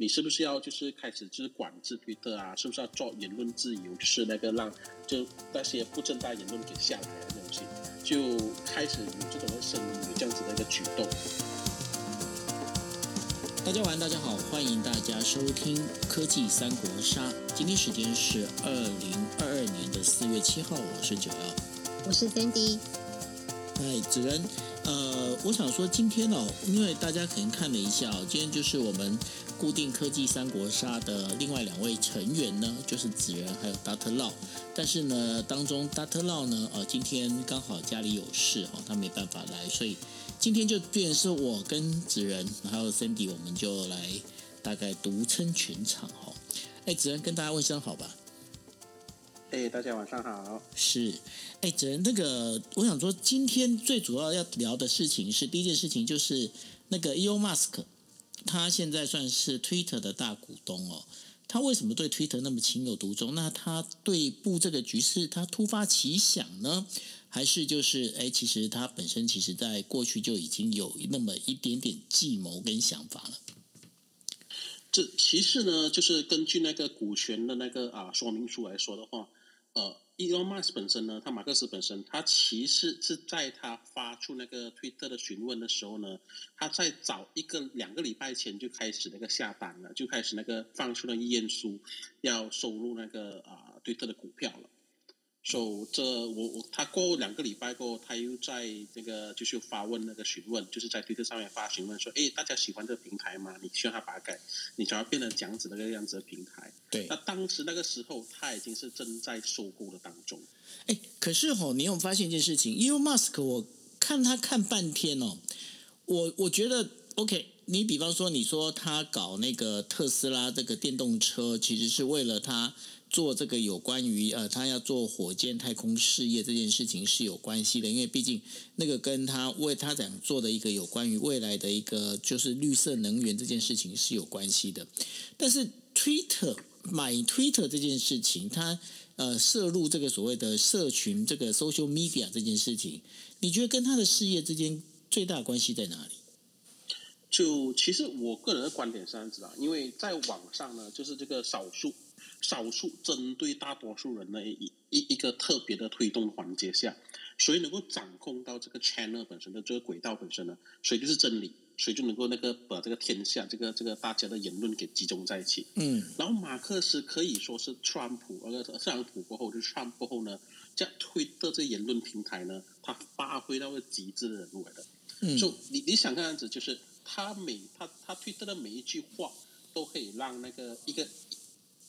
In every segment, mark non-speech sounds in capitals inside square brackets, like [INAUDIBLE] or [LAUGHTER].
你是不是要就是开始就是管制推特啊？是不是要做言论自由？就是那个让就那些不正当言论给下来的东西，就开始有这种的声音，有这样子的一个举动。大家晚，大家好，欢迎大家收听科技三国杀。今天时间是二零二二年的四月七号，我是九幺，我是 Sandy。哎，子仁，呃，我想说今天哦，因为大家可能看了一下哦，今天就是我们。固定科技三国杀的另外两位成员呢，就是子仁还有达特闹。但是呢，当中达特闹呢，呃，今天刚好家里有事哈，他没办法来，所以今天就变成是我跟子仁还有 Cindy，我们就来大概独撑全场哈。哎，子仁跟大家问声好吧。哎，大家晚上好。是，哎，子仁，那个我想说，今天最主要要聊的事情是第一件事情就是那个 Elon Musk。他现在算是 Twitter 的大股东哦。他为什么对 Twitter 那么情有独钟？那他对布这个局势，他突发奇想呢，还是就是哎，其实他本身其实在过去就已经有那么一点点计谋跟想法了。这其实呢，就是根据那个股权的那个啊说明书来说的话，呃。Elon Musk 本身呢，他马克思本身，他其实是在他发出那个推特的询问的时候呢，他在早一个两个礼拜前就开始那个下单了，就开始那个放出了意愿书，要收入那个啊推特的股票了。So, 这我我他过两个礼拜过后，他又在那个就是发问那个询问，就是在推特上面发询问说，哎，大家喜欢这个平台吗？你需要他把它改，你想要变成这样子那个样子的平台？对。那当时那个时候，他已经是正在收购的当中。哎，可是吼，你有发现一件事情？Elon Musk，我看他看半天哦，我我觉得 OK。你比方说，你说他搞那个特斯拉这个电动车，其实是为了他。做这个有关于呃，他要做火箭太空事业这件事情是有关系的，因为毕竟那个跟他为他想做的一个有关于未来的一个就是绿色能源这件事情是有关系的。但是 Twitter 买 Twitter 这件事情，他呃涉入这个所谓的社群这个 social media 这件事情，你觉得跟他的事业之间最大关系在哪里？就其实我个人的观点是这样子啊，因为在网上呢，就是这个少数。少数针对大多数人的一一一个特别的推动环节下，谁能够掌控到这个 channel 本身的这个轨道本身呢？谁就是真理，谁就能够那个把这个天下这个这个大家的言论给集中在一起。嗯，然后马克思可以说是川普那个特朗普过后，就是川普后呢，这样推的这言论平台呢，他发挥到了极致的人物来的。嗯，就你你想看样子，就是他每他他推特的每一句话，都可以让那个一个。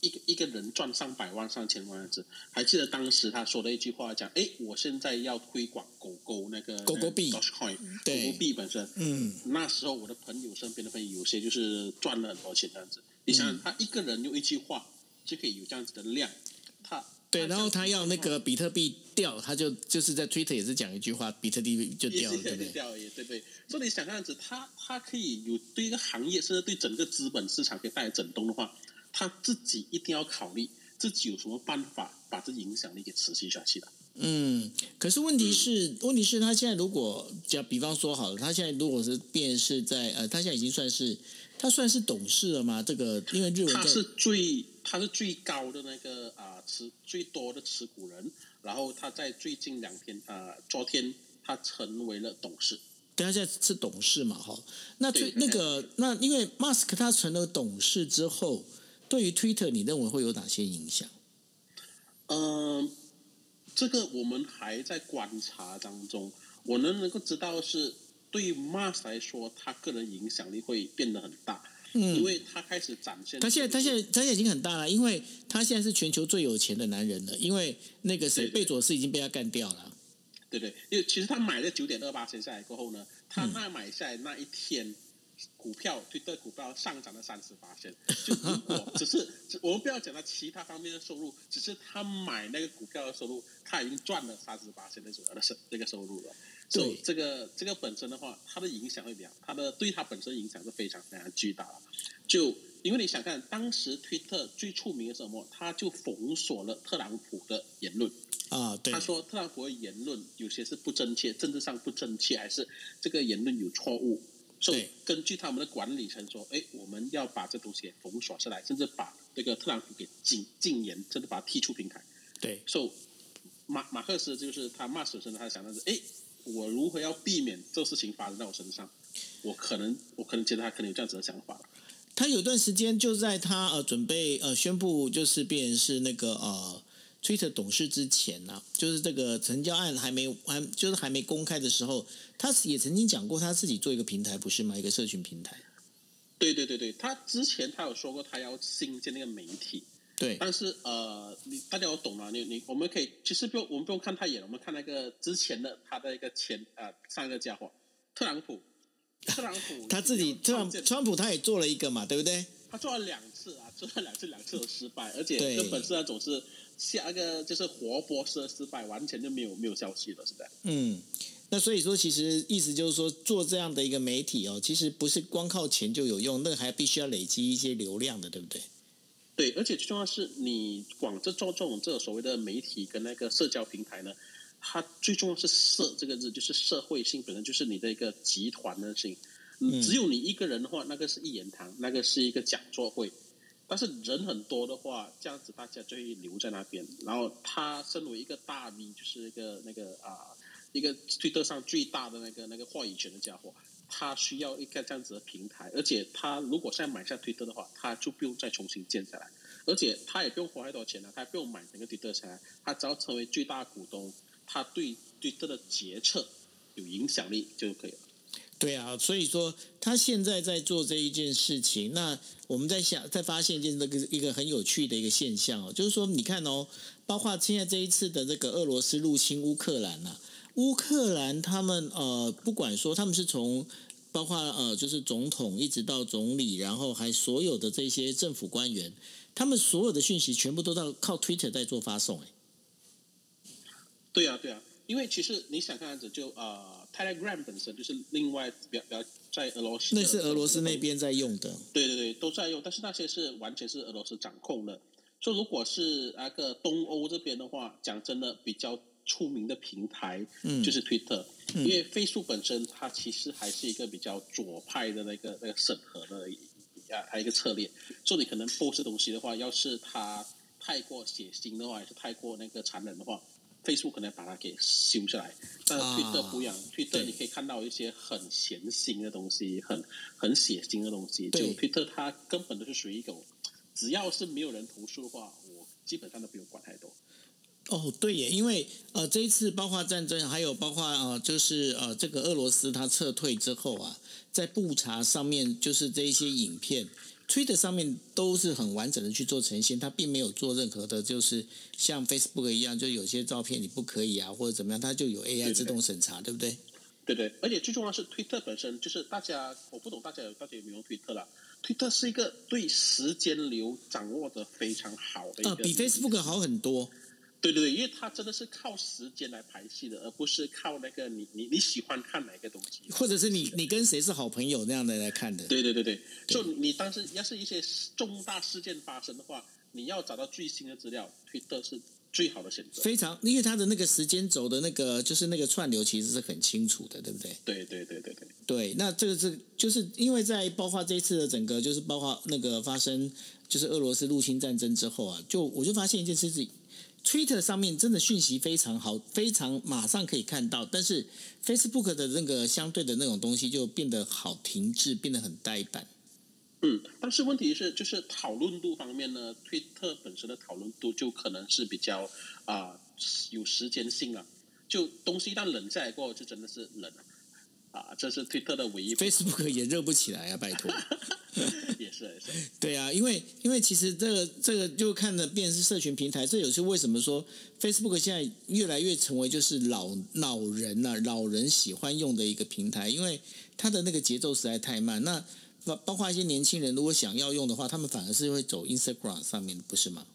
一个一个人赚上百万、上千万样子，还记得当时他说的一句话，讲：“哎，我现在要推广狗狗那个狗狗币，狗狗币本身。”嗯，那时候我的朋友身边的朋友有些就是赚了很多钱这样子。你想，他一个人用一句话就可以有这样子的量，他对，然后他要那个比特币掉，他就就是在 Twitter 也是讲一句话，比特币就掉，对不对？掉也对不对？所以你想这样子，他他可以有对一个行业，甚至对整个资本市场可以带来震动的话。他自己一定要考虑自己有什么办法把这影响力给持续下去的。嗯，可是问题是，问题是，他现在如果讲，比方说好了，他现在如果是变是在呃，他现在已经算是他算是董事了吗？这个因为日文他是最他是最高的那个啊持最多的持股人，然后他在最近两天啊，昨天他成为了董事。对，他现在是董事嘛？哈，那最那个那因为 Mask 他成了董事之后。对于 Twitter，你认为会有哪些影响？嗯，这个我们还在观察当中。我能能够知道是对于 Mars 来说，他个人影响力会变得很大。嗯，因为他开始展现。他现在，他现在，他现在已经很大了，因为他现在是全球最有钱的男人了。因为那个谁，贝佐斯已经被他干掉了。对对，因为其实他买了九点二八千下来过后呢，他那买下来那一天。股票推特股票上涨了三十八千，就如果 [LAUGHS] 只是我们不要讲到其他方面的收入，只是他买那个股票的收入，他已经赚了三十八千的主要的收那个收入了。所以这个这个本身的话，它的影响会比较，它的对它本身影响是非常非常巨大的。就因为你想看，当时推特最出名的什么，他就封锁了特朗普的言论啊，对，他说特朗普的言论有些是不正确，政治上不正确，还是这个言论有错误。所以根据他们的管理层说，哎，我们要把这东西封锁下来，甚至把这个特朗普给禁禁言，甚至把他踢出平台。对，所以马马克思就是他骂死身，他想的是，哎，我如何要避免这事情发生在我身上？我可能，我可能觉得他可能有这样子的想法。他有段时间就在他呃准备呃宣布就是变是那个呃。Twitter 董事之前呢，就是这个成交案还没还就是还没公开的时候，他也曾经讲过他自己做一个平台，不是吗？一个社群平台。对对对对，他之前他有说过他要新建那个媒体。对。但是呃，你大家都懂吗？你你我们可以其实不用我们不用看太远，我们看那个之前的他的一个前呃上一个家伙特朗普，特朗普 [LAUGHS] 他自己特朗川普他也做了一个嘛，对不对？他做了两次啊，做了两次两次都失败，而且根本是那种是。下一个就是活播式的失败，完全就没有没有消息了，是不是。嗯，那所以说，其实意思就是说，做这样的一个媒体哦，其实不是光靠钱就有用，那还必须要累积一些流量的，对不对？对，而且最重要是你广这做这种这所谓的媒体跟那个社交平台呢，它最重要是社这个字，就是社会性本身就是你的一个集团的性。嗯，只有你一个人的话，那个是一言堂，那个是一个讲座会。但是人很多的话，这样子大家就会留在那边。然后他身为一个大 V，就是一个那个啊，一个推特上最大的那个那个话语权的家伙，他需要一个这样子的平台。而且他如果现在买下推特的话，他就不用再重新建起来，而且他也不用花太多钱了，他也不用买那个推特下来，他只要成为最大股东，他对推特的决策有影响力就可以了。对啊，所以说他现在在做这一件事情，那我们在想，在发现一件这个一个很有趣的一个现象哦，就是说你看哦，包括现在这一次的这个俄罗斯入侵乌克兰呐，乌克兰他们呃，不管说他们是从包括呃，就是总统一直到总理，然后还所有的这些政府官员，他们所有的讯息全部都在靠 Twitter 在做发送，哎，对啊，对啊，因为其实你想看样子就呃。Telegram 本身就是另外比较比较在俄罗斯，那是俄罗斯那边在用的。对对对，都在用，但是那些是完全是俄罗斯掌控的。所以如果是那个东欧这边的话，讲真的，比较出名的平台就是 Twitter，因为 Facebook 本身它其实还是一个比较左派的那个那个审核的啊，还有一个策略。所以你可能 post 东西的话，要是它太过血腥的话，还是太过那个残忍的话。Facebook 可能把它给修下来，但是推特不一样，推特你可以看到一些很咸心的东西，很很血腥的东西。就推特它根本都是属于一种，只要是没有人投诉的话，我基本上都不用管太多。哦，对耶，因为呃这一次包括战争，还有包括呃就是呃这个俄罗斯它撤退之后啊，在布查上面就是这一些影片。Twitter 上面都是很完整的去做呈现，它并没有做任何的，就是像 Facebook 一样，就有些照片你不可以啊，或者怎么样，它就有 AI 自动审查，对不对？对对，而且最重要是 Twitter 本身就是大家，我不懂大家有大家有没有用 Twitter 啦？Twitter 是一个对时间流掌握的非常好的一个，比 Facebook 好很多。对对对，因为它真的是靠时间来排戏的，而不是靠那个你你你喜欢看哪个东西，或者是你你跟谁是好朋友那样的来看的。对对对对，就你当时要是一些重大事件发生的话，你要找到最新的资料，推特是最好的选择。非常，因为它的那个时间轴的那个就是那个串流其实是很清楚的，对不对？对对对对对。对，那这个是就是因为在包括这一次的整个就是包括那个发生就是俄罗斯入侵战争之后啊，就我就发现一件事情。Twitter 上面真的讯息非常好，非常马上可以看到，但是 Facebook 的那个相对的那种东西就变得好停滞，变得很呆板。嗯，但是问题是，就是讨论度方面呢，Twitter 本身的讨论度就可能是比较啊有时间性了，就东西一旦冷下来过后，就真的是冷了。啊，这是推特的唯一。Facebook 也热不起来啊，拜托。也 [LAUGHS] 是也是。[LAUGHS] 对啊，因为因为其实这个这个就看的便是社群平台，这也是为什么说 Facebook 现在越来越成为就是老老人呐，老人喜欢用的一个平台，因为它的那个节奏实在太慢。那包包括一些年轻人如果想要用的话，他们反而是会走 Instagram 上面，不是吗？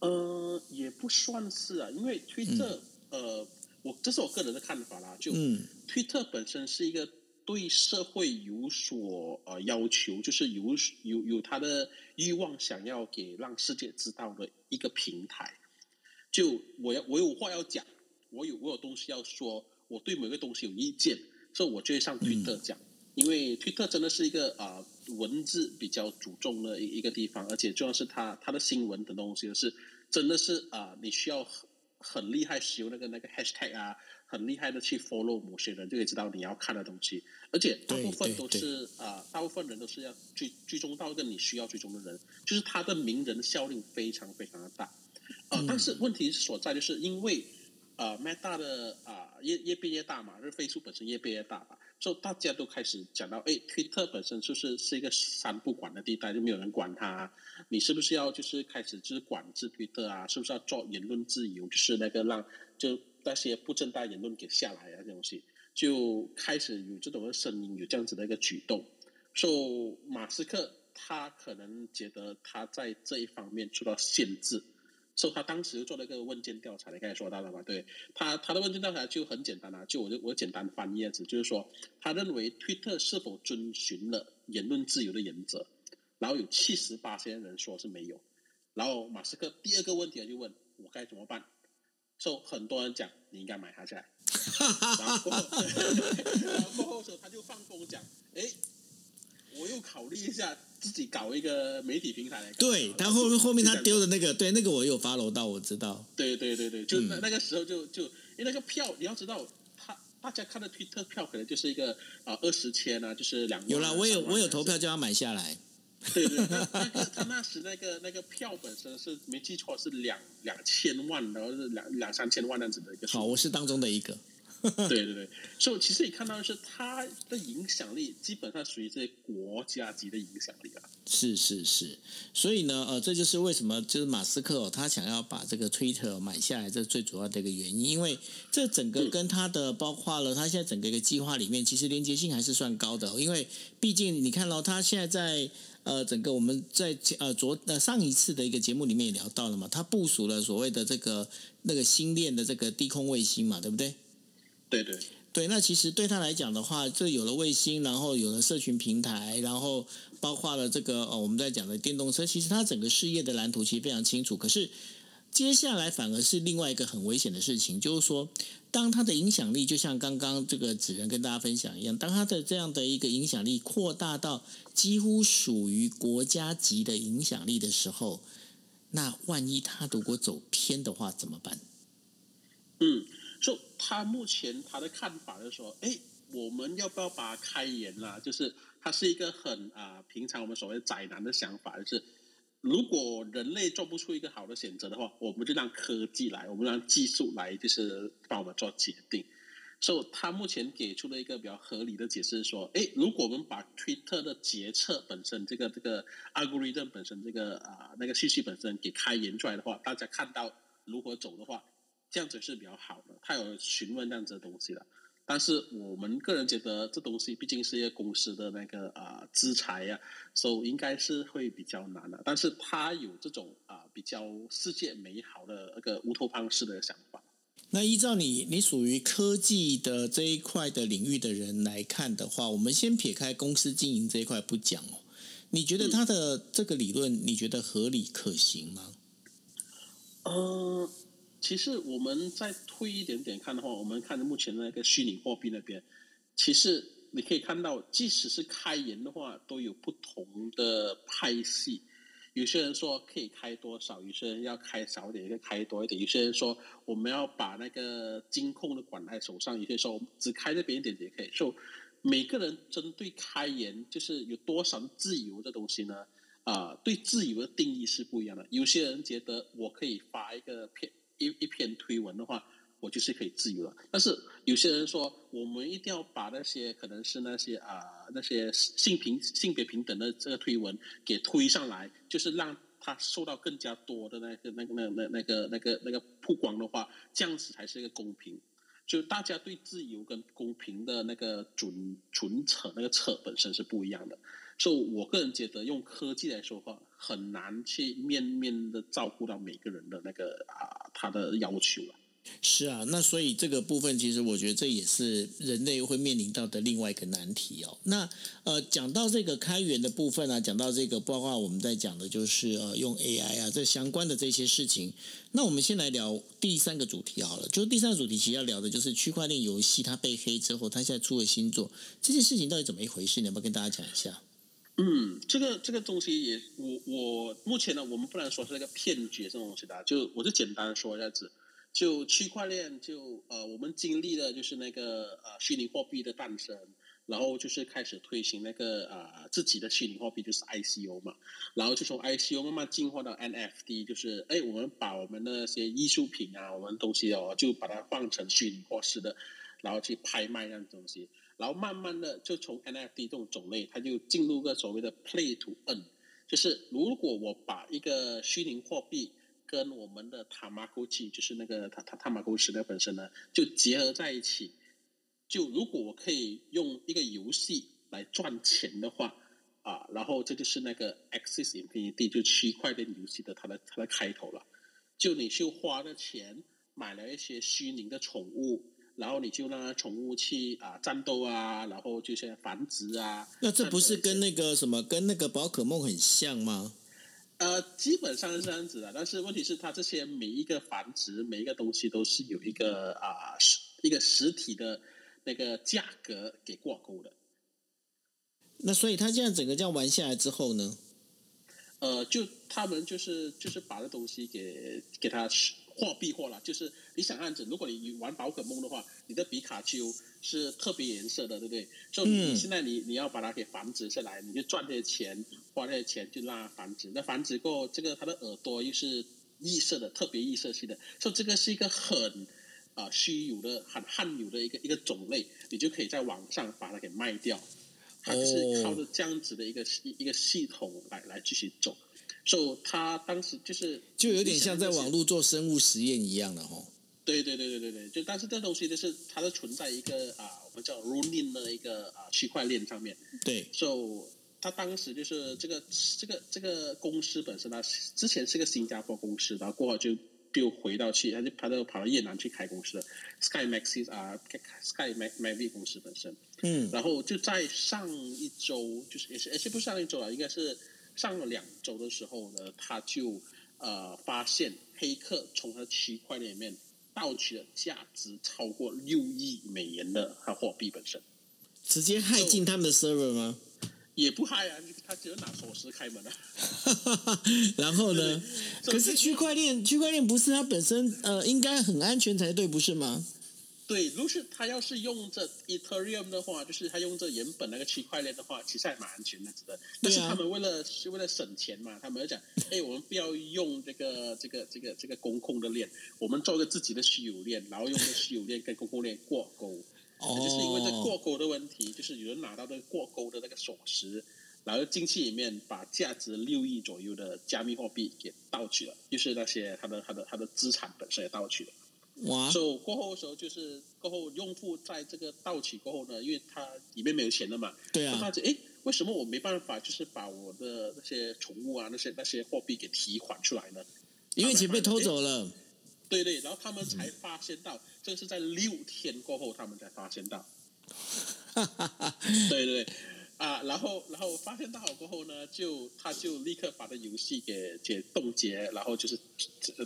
呃，也不算是啊，因为推特呃。我这是我个人的看法啦，就推特本身是一个对社会有所呃要求，就是有有有他的欲望，想要给让世界知道的一个平台。就我要我有话要讲，我有我有东西要说，我对某个东西有意见，所以我就会上推特讲。因为推特真的是一个啊文字比较注重的一一个地方，而且重要是它它的新闻的东西是真的是啊你需要很很厉害使用那个那个 hashtag 啊，很厉害的去 follow 某些人就可以知道你要看的东西，而且大部分都是啊大部分人都是要追追踪到一个你需要追踪的人，就是他的名人效应非常非常的大，呃，但是问题所在就是因为。呃，Meta 的啊越越变越大嘛，就是飞速本身越变越大嘛，所以大家都开始讲到，哎，推特本身就是是一个三不管的地带，就没有人管它。你是不是要就是开始就是管制推特啊？是不是要做言论自由？就是那个让就那些不正当言论给下来啊，这东西就开始有这种的声音，有这样子的一个举动。所以马斯克他可能觉得他在这一方面受到限制。所以他当时做了一个问卷调查，你刚才说到了嘛？对他他的问卷调查就很简单啊，就我就我简单翻页子，就是说他认为推特是否遵循了言论自由的原则，然后有七十八些人说是没有，然后马斯克第二个问题就问我该怎么办，所以很多人讲你应该买他下来，然 [LAUGHS] 后然后过后 [LAUGHS] 他就放风讲，哎。我又考虑一下自己搞一个媒体平台来。对他后面后面他丢的那个，对那个我有发楼到，我知道。对对对对，就那那个时候就就因为那个票，你要知道，他大家看的推特票可能就是一个啊二十千啊，就是两有了，我有我有投票就要买下来。对对，他他那时那个那个票本身是没记错是两两千万，然后是两两三千万那样子的一个。好，我是当中的一个。对 [LAUGHS] 对对，所以其实你看到的是他的影响力，基本上属于这些国家级的影响力啊。是是是，所以呢，呃，这就是为什么就是马斯克他想要把这个 Twitter 买下来，这最主要的一个原因。因为这整个跟他的包括了他现在整个一个计划里面，其实连接性还是算高的。因为毕竟你看到他现在在呃整个我们在呃昨呃上一次的一个节目里面也聊到了嘛，他部署了所谓的这个那个星链的这个低空卫星嘛，对不对？对对对，那其实对他来讲的话，这有了卫星，然后有了社群平台，然后包括了这个哦，我们在讲的电动车，其实他整个事业的蓝图其实非常清楚。可是接下来反而是另外一个很危险的事情，就是说，当他的影响力就像刚刚这个纸人跟大家分享一样，当他的这样的一个影响力扩大到几乎属于国家级的影响力的时候，那万一他如果走偏的话怎么办？嗯。就他目前他的看法就是说，哎，我们要不要把它开源啦？就是他是一个很啊平常我们所谓宅男的想法，就是如果人类做不出一个好的选择的话，我们就让科技来，我们让技术来，就是帮我们做决定。所以，他目前给出了一个比较合理的解释，说，哎，如果我们把推特的决策本身，这个这个 algorithm 本身，这个啊那个信息本身给开源出来的话，大家看到如何走的话。这样子是比较好的，他有询问这样子的东西了，但是我们个人觉得这东西毕竟是一个公司的那个啊资财呀，所以应该是会比较难的。但是他有这种啊比较世界美好的那个乌托邦式的想法。那依照你你属于科技的这一块的领域的人来看的话，我们先撇开公司经营这一块不讲哦，你觉得他的这个理论你觉得合理可行吗？嗯。其实我们再推一点点看的话，我们看目前那个虚拟货币那边，其实你可以看到，即使是开源的话，都有不同的派系。有些人说可以开多少，有些人要开少一点，可以开多一点。有些人说我们要把那个金控的管在手上，有些说只开这边一点也可以。就每个人针对开源，就是有多少自由的东西呢？啊，对自由的定义是不一样的。有些人觉得我可以发一个片。一一篇推文的话，我就是可以自由了。但是有些人说，我们一定要把那些可能是那些啊那些性平性别平等的这个推文给推上来，就是让他受到更加多的那个那个那那那个那个那个曝光的话，这样子才是一个公平。就大家对自由跟公平的那个准准扯那个扯本身是不一样的。所以，我个人觉得用科技来说话，很难去面面的照顾到每个人的那个啊他的要求了。是啊，那所以这个部分，其实我觉得这也是人类会面临到的另外一个难题哦。那呃，讲到这个开源的部分啊，讲到这个，包括我们在讲的就是呃，用 AI 啊，这相关的这些事情。那我们先来聊第三个主题好了，就是第三个主题其实要聊的就是区块链游戏它被黑之后，它现在出了新作，这件事情到底怎么一回事？你要不要跟大家讲一下？嗯，这个这个东西也，我我目前呢，我们不能说是那个骗局这种东西的，就我就简单说一下子。就区块链，就呃，我们经历了就是那个呃虚拟货币的诞生，然后就是开始推行那个呃自己的虚拟货币，就是 ICO 嘛，然后就从 ICO 慢慢进化到 NFT，就是哎，我们把我们的那些艺术品啊，我们东西哦，就把它换成虚拟货式的，然后去拍卖这样东西，然后慢慢的就从 NFT 这种种类，它就进入个所谓的 Play to Earn，就是如果我把一个虚拟货币跟我们的塔马沟器，就是那个塔塔塔马沟时代本身呢，就结合在一起。就如果我可以用一个游戏来赚钱的话，啊，然后这就是那个 Axis Infinity 就区块链游戏的它的它的开头了。就你就花了钱买了一些虚拟的宠物，然后你就让宠物去啊战斗啊，然后就是繁殖啊。那这不是跟那个什么跟那个宝可梦很像吗？呃，基本上是这样子的，但是问题是它这些每一个繁殖，每一个东西都是有一个啊实一个实体的那个价格给挂钩的。那所以它这样整个这样玩下来之后呢？呃，就他们就是就是把这东西给给它货币货啦，就是你想样子，如果你玩宝可梦的话，你的皮卡丘是特别颜色的，对不对？所以你现在你你要把它给繁殖下来，你就赚这些钱，花这些钱就让它繁殖。那繁殖过，这个它的耳朵又是异色的，特别异色系的，所以这个是一个很啊稀有的、很罕有的一个一个种类，你就可以在网上把它给卖掉。它是靠着这样子的一个一一个系统来来继续走。所以他当时就是就有点像在网络做生物实验一样的吼。对对对对对对，就但是这东西就是它是存在一个啊，我们叫 running 的一个啊区块链上面。对。So 他当时就是这个这个这个公司本身，呢之前是个新加坡公司，然后过后就就回到去，他就他就跑到越南去开公司，Sky Maxis 啊，Sky Max Mavi 公司本身。嗯。然后就在上一周，就是也是也是不是上一周啊，应该是。上了两周的时候呢，他就呃发现黑客从他区块链里面盗取了价值超过六亿美元的他货币本身，直接害进他们的 server 吗？也不害啊，他只有拿锁匙开门啊。[LAUGHS] 然后呢？可是区块链区块链不是它本身呃应该很安全才对，不是吗？对，如果是他要是用这 Ethereum 的话，就是他用这原本那个区块链的话，其实还蛮安全的，值得。但是他们为了是为了省钱嘛，他们要讲，哎，我们不要用这个这个这个这个公控的链，我们做个自己的虚有链，然后用这虚有链跟公控链挂钩。哦。就是因为这挂钩的问题，就是有人拿到这个挂钩的那个锁匙，然后进去里面把价值六亿左右的加密货币给盗取了，就是那些他的他的他的资产本身也盗取了。哇！所以过后的时候，就是过后用户在这个到期过后呢，因为他里面没有钱了嘛，对啊，发现哎，为什么我没办法就是把我的那些宠物啊、那些那些货币给提款出来呢？因为钱被偷走了。对对，然后他们才发现到，这是在六天过后他们才发现到。对 [LAUGHS] 对对。啊，然后，然后发现到好过后呢，就他就立刻把这游戏给解冻结，然后就是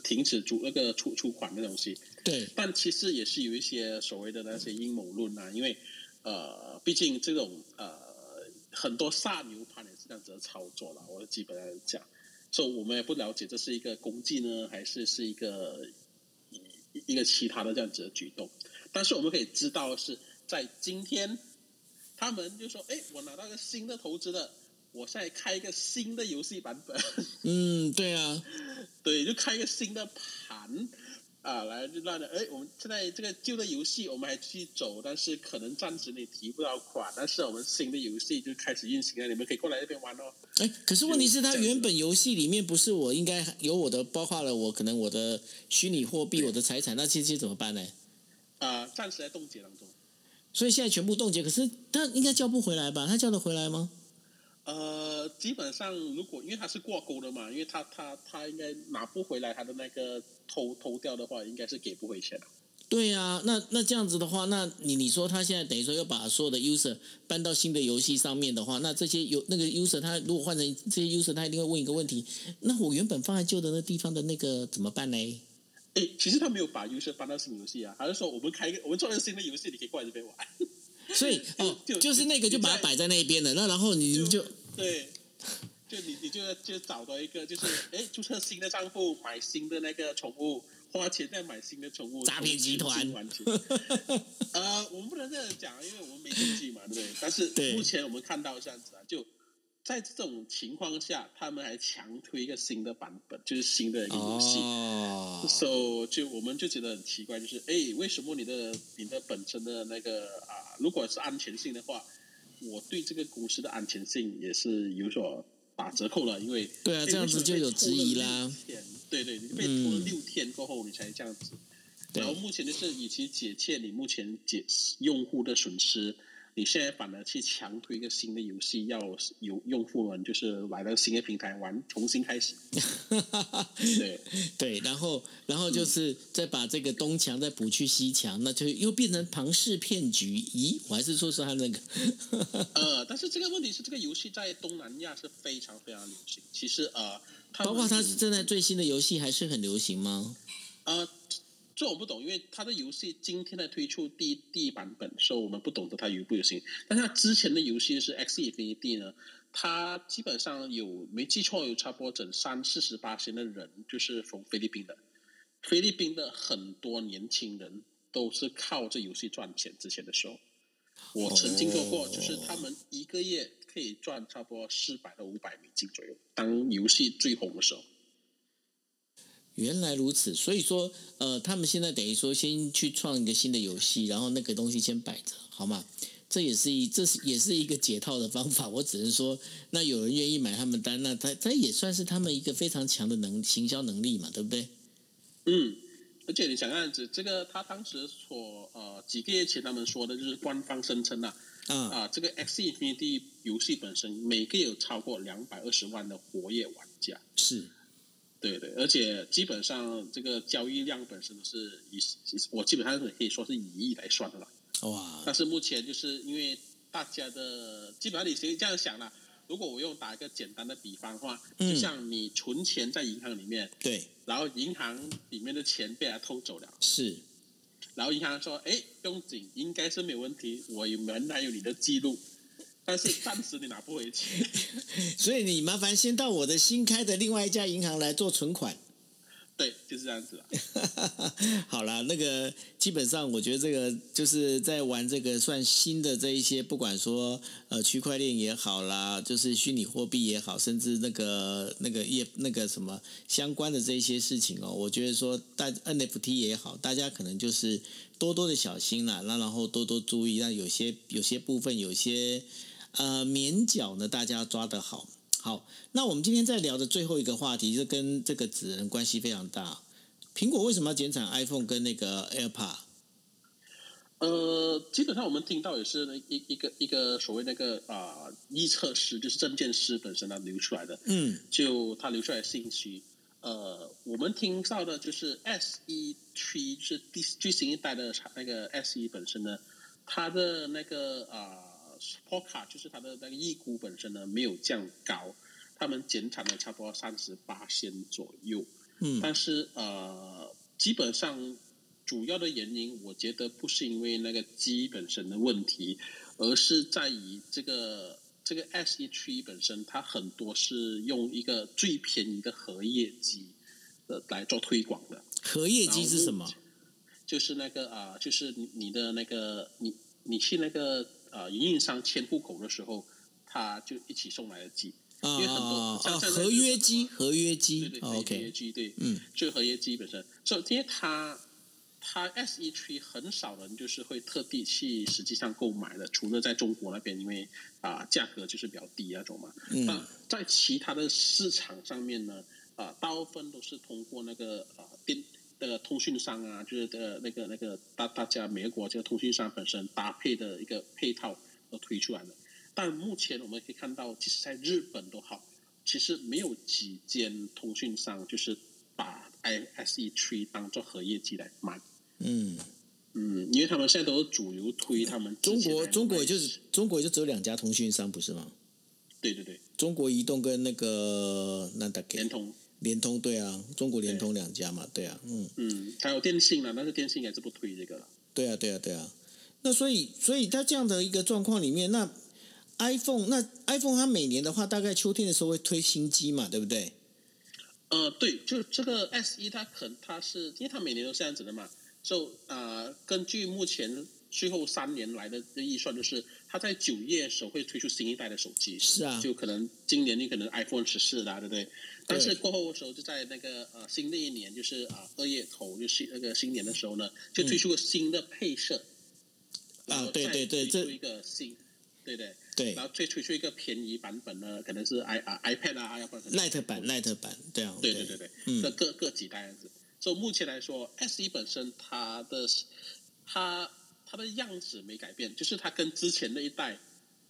停止出那个出出款的东西。对，但其实也是有一些所谓的那些阴谋论啊，因为呃，毕竟这种呃很多杀牛盘也是这样子的操作了，我基本上讲，所以我们也不了解这是一个攻击呢，还是是一个一个其他的这样子的举动。但是我们可以知道是在今天。他们就说：“哎，我拿到一个新的投资了，我现在开一个新的游戏版本。[LAUGHS] ”嗯，对啊，对，就开一个新的盘啊，来就让人哎，我们现在这个旧的游戏我们还继续走，但是可能暂时你提不到款，但是我们新的游戏就开始运行了，你们可以过来这边玩哦。哎，可是问题是，他原本游戏里面不是我应该有我的，包括了我可能我的虚拟货币、我的财产，那这些怎么办呢？啊，暂时在冻结当中。所以现在全部冻结，可是他应该叫不回来吧？他叫得回来吗？呃，基本上如果因为他是挂钩的嘛，因为他他他应该拿不回来他的那个偷偷掉的话，应该是给不回钱的。对呀、那那这样子的话，那你你说他现在等于说要把所有的 user 搬到新的游戏上面的话，那这些有那个 user 他如果换成这些 user，他一定会问一个问题：那我原本放在旧的那地方的那个怎么办呢？诶，其实他没有把 user 搬到新游戏啊，他是说我们开一个，我们做一个新的游戏，你可以过来这边玩。所以哦，[LAUGHS] 就就是那个就把它摆在那边了，那然后你们就对，[LAUGHS] 就你你就要就找到一个就是哎，注册新的账户，买新的那个宠物，花钱再买新的宠物，诈骗集团。[LAUGHS] 呃，我们不能这样讲，因为我们没经济嘛，对不对？但是目前我们看到这样子啊，就在这种情况下，他们还强推一个新的版本，就是新的一个游戏。哦，so 就我们就觉得很奇怪，就是哎，为什么你的你的本身的那个啊，如果是安全性的话，我对这个公司的安全性也是有所打折扣了，因为对啊哎这样子就有质疑啦。对对，你被拖了嗯六天过后，你才这样子。对然后目前就是与其解切你目前解用户的损失，你现在反而去强推一个新的游戏，要有用户们就是来到新的平台玩，重新开始。对。[LAUGHS] 对，然后然后就是再把这个东墙再补去西墙，那就又变成庞氏骗局。咦，我还是说说他那个，[LAUGHS] 呃，但是这个问题是，这个游戏在东南亚是非常非常流行。其实呃，包括它是正在最新的游戏还是很流行吗？呃，这我不懂，因为它的游戏今天的推出第一第一版本，所以我们不懂得它流不流行。但是它之前的游戏是 X Infinity 呢，它基本上有没记错有差不多整三四十八的人就是从菲律宾的，菲律宾的很多年轻人都是靠这游戏赚钱。之前的时候，我曾经做过，就是他们一个月可以赚差不多四百到五百美金左右，当游戏最红的时候。原来如此，所以说，呃，他们现在等于说先去创一个新的游戏，然后那个东西先摆着，好吗？这也是一，这是也是一个解套的方法。[LAUGHS] 我只能说，那有人愿意买他们单，那他他也算是他们一个非常强的能行销能力嘛，对不对？嗯，而且你想看子，这个他当时所呃几个月前他们说的就是官方声称啊啊，啊，这个 X Infinity 游戏本身每个有超过两百二十万的活跃玩家，是，对对，而且基本上这个交易量本身都是以我基本上是可以说是以亿来算的了。哇，但是目前就是因为大家的基本上你可以这样想了，如果我用打一个简单的比方的话，嗯就像你存钱在银行里面，对，然后银行里面的钱被他偷走了。是，然后银行说：“哎，不用紧，应该是没有问题，我有原来有你的记录，但是暂时你拿不回去。[LAUGHS] 所以你麻烦先到我的新开的另外一家银行来做存款。”对，就是这样子了。[LAUGHS] 好啦，那个基本上我觉得这个就是在玩这个算新的这一些，不管说呃区块链也好啦，就是虚拟货币也好，甚至那个那个业那个什么相关的这一些事情哦，我觉得说大 NFT 也好，大家可能就是多多的小心啦，那然后多多注意，那有些有些部分有些呃免缴呢，大家抓得好。好，那我们今天在聊的最后一个话题，就跟这个纸人关系非常大。苹果为什么要减产 iPhone 跟那个 AirPod？呃，基本上我们听到也是那一一个一个所谓那个啊、预测师，就是证件师本身他流出来的，嗯，就他流出来的信息。呃，我们听到的就是 S 一区是第最新一代的那个 SE 本身呢，它的那个啊卡就是它的那个预估本身呢没有降高，他们减产了差不多三十八仙左右。嗯但是呃，基本上主要的原因，我觉得不是因为那个鸡本身的问题，而是在于这个这个 S 一区本身，它很多是用一个最便宜的荷叶鸡呃来做推广的。荷叶鸡是什么？就是那个啊、就是你你的那个你你去那个呃营运商迁户口的时候，他就一起送来的机。啊因为很多啊啊！像像合约机，合约对机对对，哦合约机对，嗯，就合约机本身，所以因为它它 S 一区很少人就是会特地去实际上购买的，除了在中国那边，因为啊、价格就是比较低那种嘛。嗯那在其他的市场上面呢，啊、大部分都是通过那个啊、电那个通讯商啊，就是的那个那个大大家每个国这个通讯商本身搭配的一个配套而推出来的。但目前我们可以看到，即使在日本都好，其实没有几间通讯商就是把 ISE Tree 当做合业机来卖。嗯，嗯，因为他们现在都是主流推他们中国中国也就是中国也就只有两家通讯商不是吗？对对对，中国移动跟那个那大概联通，联通对啊，中国联通两家嘛，对啊，嗯，嗯，还有电信了，但是电信还是不推这个了。对啊，对啊，对啊。那所以，所以在这样的一个状况里面，那 iPhone 那 iPhone 它每年的话，大概秋天的时候会推新机嘛，对不对？呃，对，就这个 S 一，它可它是因为它每年都这样子的嘛，就呃，根据目前最后三年来的预算，就是它在九月的时候会推出新一代的手机，是啊，就可能今年你可能 iPhone 十四啦，对不对？但是过后的时候，就在那个呃新的一年，就是啊二月头，就是那个新年的时候呢，就推出个新的配色，然后嗯对对对出一个新，对对，对。然后推推出一个便宜版本呢，可能是 i 啊 iPad 啊，要不然，Light 版，Light 版，对啊，对。对对对，嗯。各各各几代样子。所以目前来说，S 一本身它的它它的样子没改变，就是它跟之前那一代，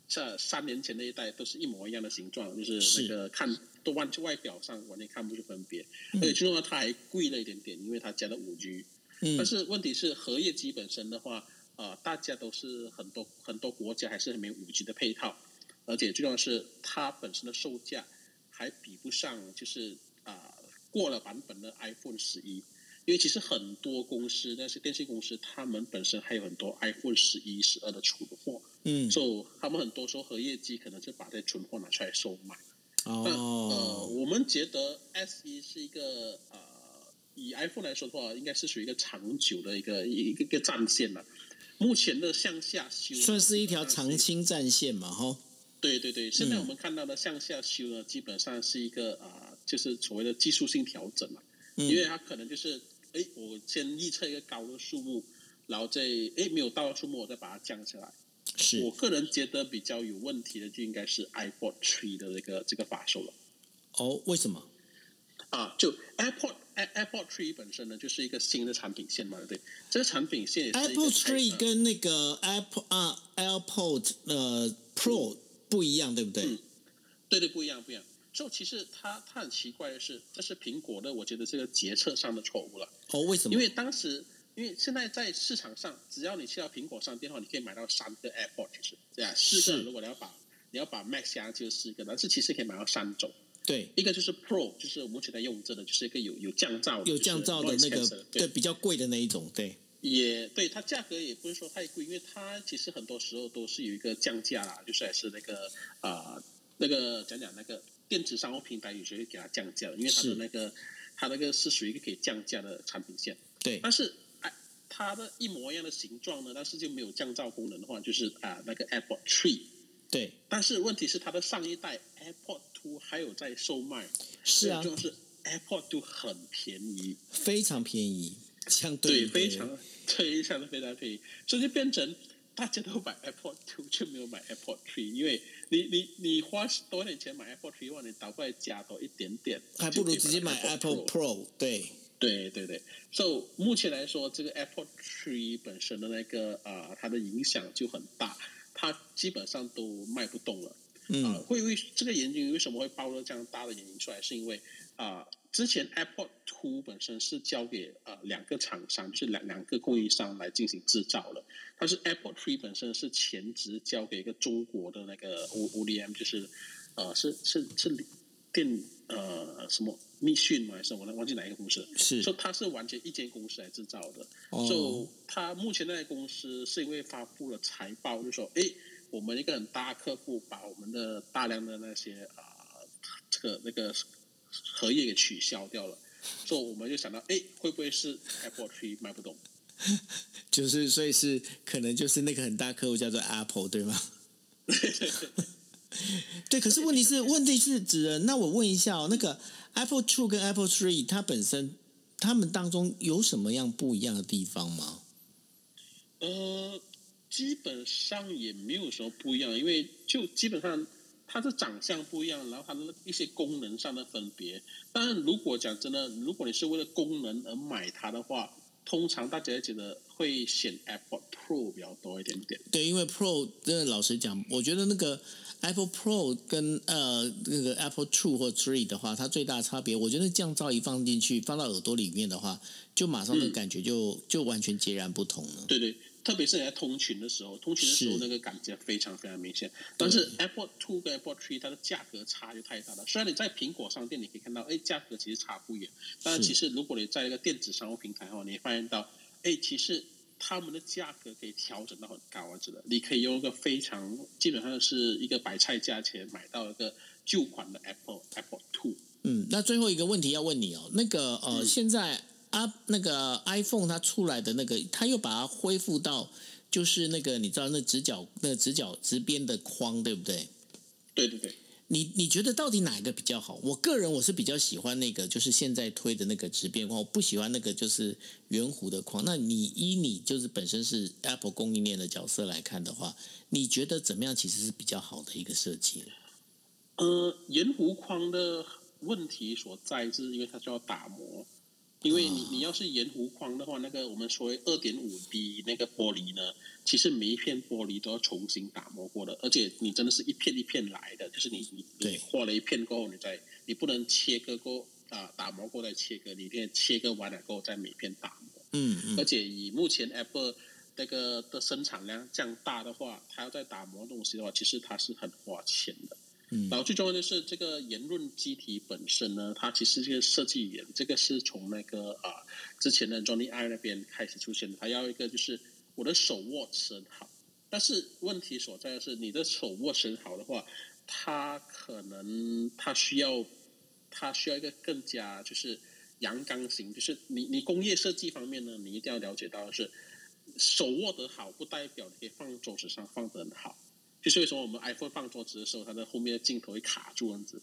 这三年前那一代都是一模一样的形状，就是是那个看都完外表上完全看不出分别。嗯而且最重要，它还贵了一点点，因为它加了五 G。嗯但是问题是，荷叶机本身的话，呃，大家都是很多很多国家还是没有五 G 的配套，而且最重要的是，它本身的售价还比不上，就是啊、过了版本的 iPhone 十一。因为其实很多公司，那些电信公司，他们本身还有很多 iPhone 十一、十二的存货，嗯，所以他们很多时候荷叶机可能就把这存货拿出来售卖。哦，我们觉得 S 一是一个呃，以 iPhone 来说的话，应该是属于一个长久的一个一个一个战线了。目前的向下修算是一条长青战线嘛，哈，对对对，现在嗯。我们看到的向下修呢，基本上是一个啊、呃就是所谓的技术性调整嘛，因为嗯，它可能就是，哎，我先预测一个高的数目，然后再哎没有到的数目，我再把它降下来。是我个人觉得比较有问题的就应该是 iPod Three 的这个这个发售了。哦，为什么？啊，就 AirPod Air- AirPod Three 本身呢，就是一个新的产品线嘛，对不对？这个产品线也是一个 Apple Three 呃跟那个 Apple 啊 AirPod 呃 Pro 不一样，对不对？嗯对对不一样不一样。所以其实它它很奇怪的是，这是苹果的，我觉得这个决策上的错误了。哦，为什么？因为当时，因为现在在市场上，只要你去到苹果商店的话，你可以买到三个 AirPod，其实对啊，四个。如果你要把你要把 Max 加上就是四个，但是其实可以买到三种。对，一个就是 Pro，就是我们现在用着的，就是一个有有降噪的，有降噪的那个对比较贵的那一种，对，也对它价格也不是说太贵，因为它其实很多时候都是有一个降价啦，就是还是那个啊、呃那个讲讲那个电子商务平台有时候会给它降价，因为它的那个它那个是属于一个可以降价的产品线，对，但是哎，它的一模一样的形状呢，但是就没有降噪功能的话，就是啊、那个 AirPod Three，对，但是问题是它的上一代 AirPod Two 还有在售卖，是啊。就，是 AirPod Two 很便宜。非常便宜，相对，于非常非常的非常便宜，所以就变成大家都买 AirPod Two 就没有买 AirPod Three，因为你你你花多一点钱买 Apple Three One，，你倒过来加多一点点，还不如直接买 Apple Pro 对，对对对，so 目前来说，这个 AirPod Three 本身的那个啊、它的影响就很大，它基本上都卖不动了。啊、嗯，会为这个研究为什么会爆了这样大的原因出来，是因为啊、之前 AirPod Two 本身是交给呃两个厂商，就是两两个供应商来进行制造的，但是 AirPod Three 本身是前职交给一个中国的那个 O ODM，就是呃是是是电呃什么密讯吗？还是我忘记哪一个公司了？是说它是完全一间公司来制造的，哦就他目前那家公司是因为发布了财报，就说，诶，我们一个很大客户把我们的大量的那些啊、这个那个合约给取消掉了，所以我们就想到，哎，会不会是 Apple Tree 卖不动？[LAUGHS] 就是所以是可能就是那个很大客户叫做 Apple，对吗？[LAUGHS] 对，可是问题是，问题是指人。那我问一下哦，那个 Apple Two 跟 Apple Three，它本身它们当中有什么样不一样的地方吗？呃，基本上也没有什么不一样，因为就基本上它的长相不一样，然后它的一些功能上的分别。当然，如果讲真的，如果你是为了功能而买它的话，通常大家觉得会选 Apple Pro 比较多一点点。对，因为 Pro 真的老实讲，我觉得那个 Apple Pro 跟呃那个 Apple Two 或 Three 的话，它最大差别，我觉得降噪一放进去，放到耳朵里面的话，就马上的感觉就就完全截然不同了。对对。特别是你在通勤的时候，通勤的时候那个感觉非常非常明显。但是 Apple Two 跟 Apple Three 它的价格差就太大了。虽然你在苹果商店你可以看到，哎，价格其实差不远。但是其实如果你在一个电子商务平台的话，你会发现到，哎，其实他们的价格可以调整到很高啊，真的。你可以用一个非常基本上是一个白菜价钱买到一个旧款的 Apple Apple Two。嗯，那最后一个问题要问你哦，那个呃，现在。啊，那个 iPhone 它出来的那个，它又把它恢复到就是那个你知道那直角那直角直边的框，对不对？对对对。你你觉得到底哪一个比较好？我个人我是比较喜欢那个，就是现在推的那个直边框，我不喜欢那个就是圆弧的框。那你依你就是本身是 Apple 供应链的角色来看的话，你觉得怎么样其实是比较好的一个设计？呃，圆弧框的问题所在是因为它需要打磨。因为你你要是沿弧框的话，那个我们所谓二点五 D 那个玻璃呢，其实每一片玻璃都要重新打磨过的，而且你真的是一片一片来的，就是你你你画了一片过后，你再你不能切割过啊，打磨过再切割，你一定要切割完了过后再每片打磨。嗯嗯。而且以目前 Apple 那个的生产量这样大的话，它要再打磨东西的话，其实它是很花钱的。然后最重要的是这个言论机体本身呢，它其实这个设计语言，这个是从那个啊之前的 Johnny I 那边开始出现的。它要一个就是我的手握持很好，但是问题所在的是你的手握持好的话，它可能它需要它需要一个更加就是阳刚型，就是你你工业设计方面呢，你一定要了解到的是手握得好，不代表你可以放桌子上放得很好。就是为什么我们 iPhone 放桌子的时候，它的后面的镜头会卡住这样子。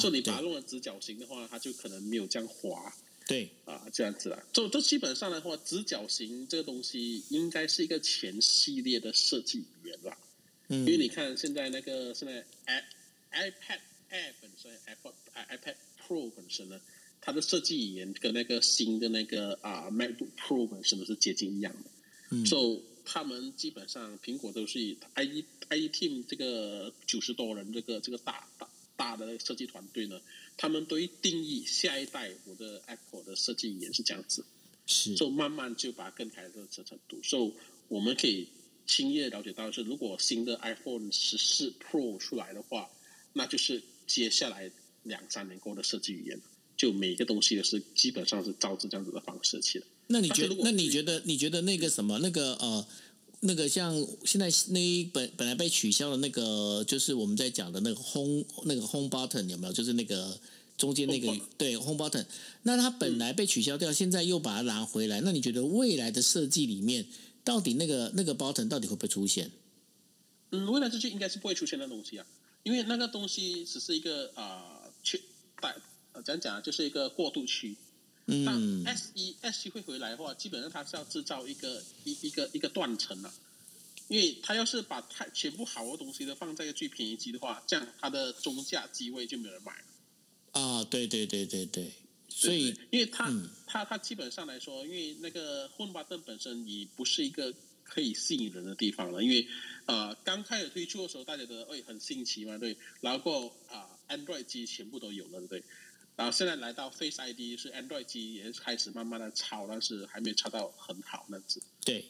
所以你把它弄成直角形的话，它就可能没有这样滑。对啊，这样子啦。就这基本上的话，直角形这个东西应该是一个前系列的设计语言啦。嗯。因为你看现在那个现在 i iPad Air 本身，iPad iPad Pro 本身呢，它的设计语言跟那个新的那个啊 MacBook Pro 本身都是接近一样的。嗯。So 他们基本上苹果都是以 i e i team 这个九十多人这个这个大大大的设计团队呢，他们都会定义下一代我的 Apple 的设计语言是这样子，是，就慢慢就把它更改到这程度。所以我们可以轻易的了解到是，如果新的 iPhone 十四 Pro 出来的话，那就是接下来两三年后的设计语言，就每个东西都是基本上是照着这样子的方式去的。那你觉得？那你觉得？你觉得那个什么？那个呃，那个像现在那一本本来被取消的那个，就是我们在讲的那个 home 那个 home button 有没有？就是那个中间那个对 home button。那它本来被取消掉，现在又把它拿回来。那你觉得未来的设计里面，到底那个那个 button 到底会不会出现？嗯，未来设计应该是不会出现的东西啊，因为那个东西只是一个啊，去带怎样讲，就是一个过渡区。嗯，S 一 S 一会回来的话，基本上它是要制造一个一一个一个断层了，因为它要是把太全部好的东西都放在一个最便宜机的话，这样它的中价机位就没有人买了。啊，对对对对对，所以因为它它它基本上来说，因为那个 Home Button 本身也不是一个可以吸引人的地方了，因为呃刚开始推出的时候，大家都会哎很新奇嘛，对，然后啊 Android 机全部都有了，对？然后现在来到 Face ID 是 Android 机也开始慢慢的抄，但是还没抄到很好那子。对，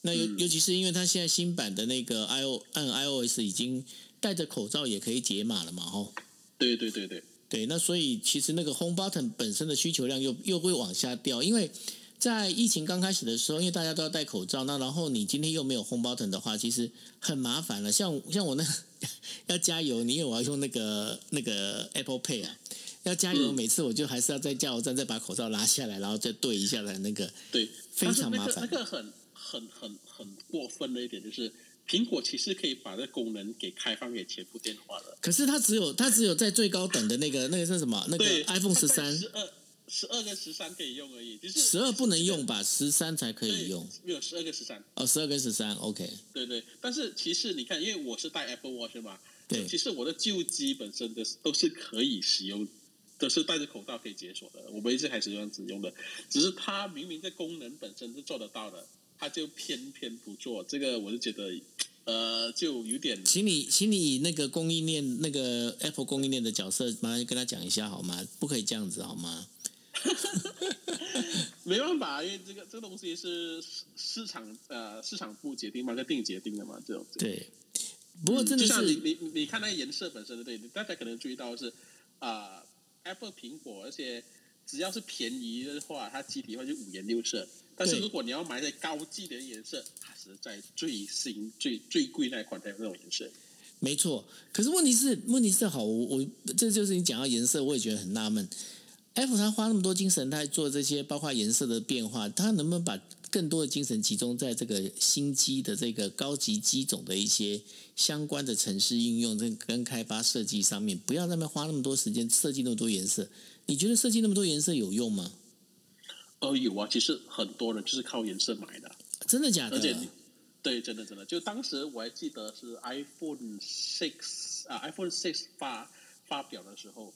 那尤尤其是因为它现在新版的那个 i o 按 iOS 已经戴着口罩也可以解码了嘛，吼。对对对对对，那所以其实那个 Home Button 本身的需求量又又会往下掉，因为在疫情刚开始的时候，因为大家都要戴口罩，那然后你今天又没有 Home Button 的话，其实很麻烦了。像像我那 [LAUGHS] 要加油，你以为我要用那个那个 Apple Pay 啊？要加油，每次我就还是要在加油站再把口罩拉下来，然后再对一下的那个。对，非常麻烦。那个很很很很过分的一点就是，苹果其实可以把这功能给开放给全部电话的。可是它只有它只有在最高等的那个那个是什么？那个 iPhone 十三。十二十二跟十三可以用而已，就是十二不能用吧？十三才可以用。没有十二跟十三。哦，十二跟十三，OK。对对，但是其实你看，因为我是带 Apple Watch 嘛，对，其实我的旧机本身的都是可以使用。都是戴着口罩可以解锁的，我们一直还是这样子用的。只是它明明在功能本身是做得到的，它就偏偏不做。这个我就觉得，呃，就有点。请你，请你以那个供应链那个 Apple 供应链的角色，麻烦跟他讲一下好吗？不可以这样子好吗？[LAUGHS] 没办法，因为这个这个东西是市场呃市场部决定嘛，跟定决定的嘛，这种。对。不过真的是你你你看那个颜色本身的对，大家可能注意到是啊，Apple 苹果，而且只要是便宜的话，它机体的话就五颜六色。但是如果你要买在高级的颜色，它是在最新最最贵那款才有那种颜色。没错，可是问题是问题是好，我我这就是你讲到颜色，我也觉得很纳闷。Apple 它花那么多精神，它做这些包括颜色的变化，它能不能把更多的精神集中在这个新机的这个高级机种的一些相关的城市应用跟跟开发设计上面，不要那么花那么多时间设计那么多颜色？你觉得设计那么多颜色有用吗？哦，有啊，其实很多人就是靠颜色买的，真的假的？而且，对，真的真的，就当时我还记得是 iPhone Six 啊，iPhone Six 发发表的时候，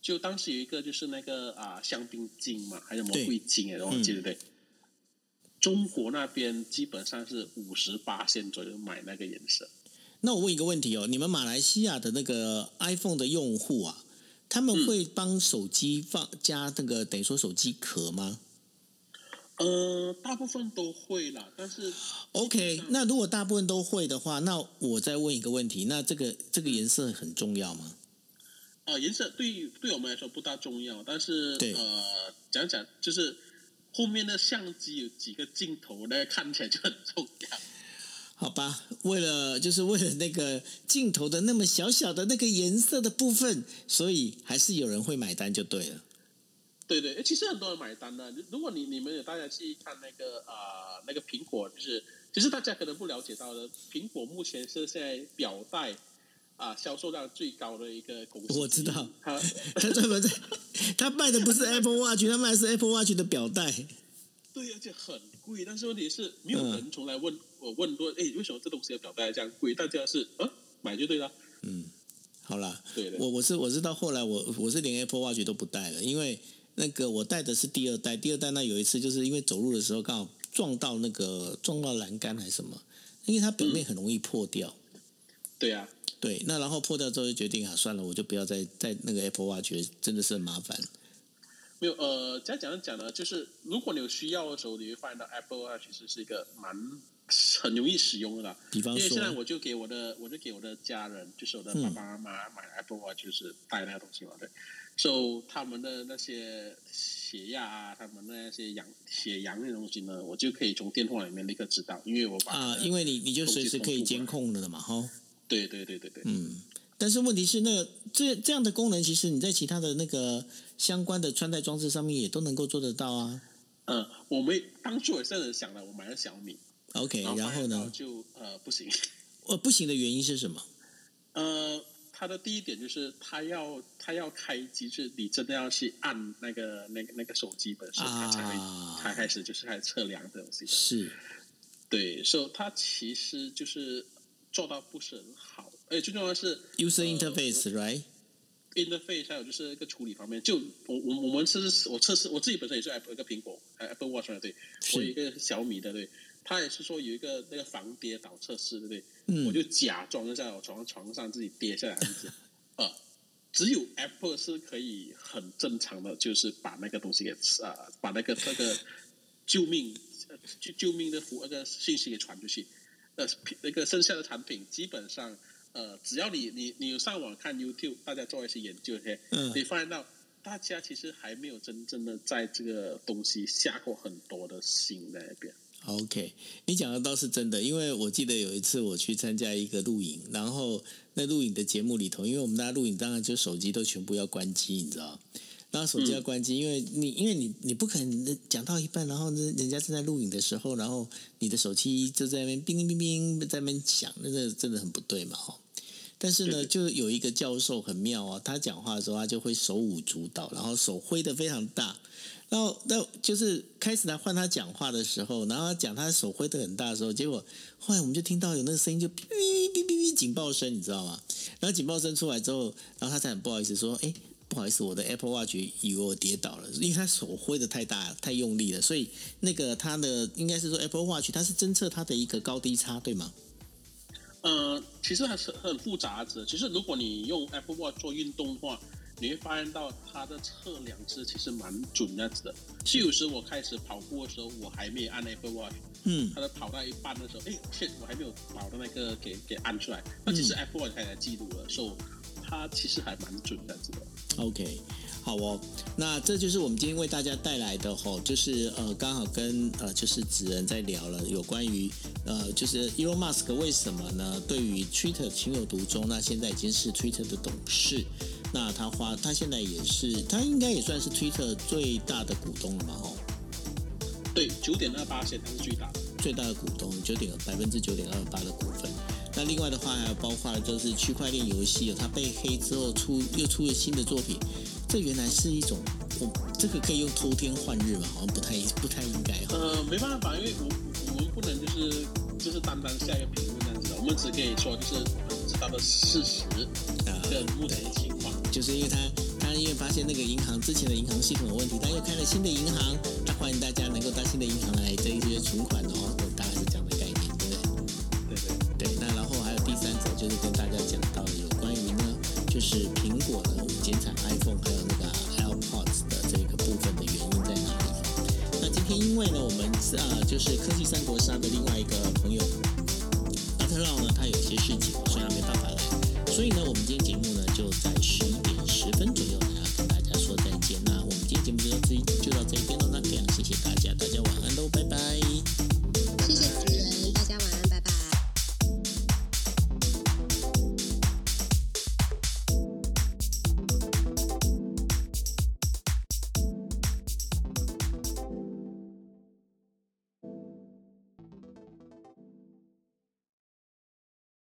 就当时有一个就是那个啊香槟金嘛，还是魔瑰金哎，我记得对。中国那边基本上是五十八线左右买那个颜色。那我问一个问题哦，你们马来西亚的那个 iPhone 的用户啊，他们会帮手机放加那个等于说手机壳吗？呃，大部分都会啦，但是 OK，那如果大部分都会的话，那我再问一个问题，那这个这个颜色很重要吗？啊，颜色对对我们来说不大重要，但是呃，讲讲就是。后面的相机有几个镜头呢？看起来就很重要。好吧，为了就是为了那个镜头的那么小小的那个颜色的部分，所以还是有人会买单就对了。对对，其实很多人买单的。如果你你们有大家去看那个啊那个苹果，就是其实大家可能不了解到的，苹果目前是现在表带。啊，销售量最高的一个公司，我知道，他 [LAUGHS] 他专门在，他卖的不是 [LAUGHS] Apple Watch，他卖的是 Apple Watch 的表带。对，而且很贵。但是问题是，没有人从来问我问过，哎，为什么这东西的表带这样贵？大家是啊，买就对了。嗯，好了，对我我是我是到后来，我我是连 Apple Watch 都不戴了，因为那个我戴的是第二代，第二代那有一次就是因为走路的时候刚好撞到那个撞到栏杆还是什么，因为它表面很容易破掉。对呀。对，那然后破掉之后就决定啊，算了，我就不要再再那个 Apple Watch，真的是很麻烦。没有，呃，讲讲讲呢，就是如果你有需要的时候，你会发现到 Apple Watch 其实是一个蛮很容易使用的啦。比方说，因为现在我就给我的，我就给我的家人，就是我的爸爸妈妈买 Apple Watch，就是带那个东西嘛，对。So 他们的那些血压啊，他们那些氧血氧那东西呢，我就可以从电话里面立刻知道，因为我把啊，因为你你就随时可以监控了的嘛，哈。对对对对对，嗯，但是问题是，那个这这样的功能，其实你在其他的那个相关的穿戴装置上面也都能够做得到啊。嗯，我们当初也是很想了，我买了小米，OK，然后呢，就呃不行，呃 [LAUGHS] 不行的原因是什么？呃，它的第一点就是它要它要开机，就是你真的要去按那个那个那个手机本身，它才会才开始就是开始测量的东西。是，对，所以它其实就是。做到不是很好，而且最重要的是 user interface，right？interface 还有就是一个处理方面，就我我我们是我测试我自己本身也是 Apple 一个苹果，Apple Watch 对，我有一个小米的对，他也是说有一个那个防跌倒测试，对不对？嗯，我就假装一下我床床上自己跌下来，子，[LAUGHS] 呃，只有 Apple 是可以很正常的，就是把那个东西给啊，把那个那个救命救救命的符那个信息给传出去。呃，那个剩下的产品基本上，呃，只要你你你有上网看 YouTube，大家做一些研究，些，嗯，你发现到大家其实还没有真正的在这个东西下过很多的心在那边。OK，你讲的倒是真的，因为我记得有一次我去参加一个录影，然后那录影的节目里头，因为我们大家录影，当然就手机都全部要关机，你知道。然后手机要关机，因为你因为你你不可能讲到一半，然后呢，人家正在录影的时候，然后你的手机就在那边叮叮叮叮在那边响，那个真的很不对嘛哈。但是呢，就有一个教授很妙啊，他讲话的时候他就会手舞足蹈，然后手挥的非常大，然后那就是开始来换他讲话的时候，然后讲他手挥的很大的时候，结果后来我们就听到有那个声音就哔哔哔哔哔警报声，你知道吗？然后警报声出来之后，然后他才很不好意思说，哎。不好意思，我的 Apple Watch 以为我跌倒了，因为他手挥的太大、太用力了，所以那个它的应该是说 Apple Watch 它是侦测它的一个高低差，对吗？呃，其实还是很复杂的。其实如果你用 Apple Watch 做运动的话，你会发现到它的测量值其实蛮准的。是有时我开始跑步的时候，我还没有按 Apple Watch，嗯，它的跑到一半的时候，哎我还没有把的那个给给按出来，那其实 Apple Watch 开始记录了，所以它其实还蛮准的，这个。OK，好哦，那这就是我们今天为大家带来的吼，就是呃，刚好跟呃，就是子人在聊了有关于呃，就是 Elon Musk 为什么呢？对于 Twitter 情有独钟，那现在已经是 Twitter 的董事，那他花他现在也是，他应该也算是 Twitter 最大的股东了嘛？哦，对，九点二八现在是最大的，最大的股东，九点百分之九点二八的股份。那另外的话，还有包括了就是区块链游戏，有它被黑之后出又出了新的作品，这原来是一种，我这个可以用偷天换日嘛？好像不太不太应该。呃，没办法，因为我我们不能就是就是单单下一个评论这样子的，我们只可以说就是我们知道的事实啊，跟目前的情况。就是因为他他因为发现那个银行之前的银行系统有问题，他又开了新的银行，他欢迎大家能够到新的银行来这一些存款哦，科技三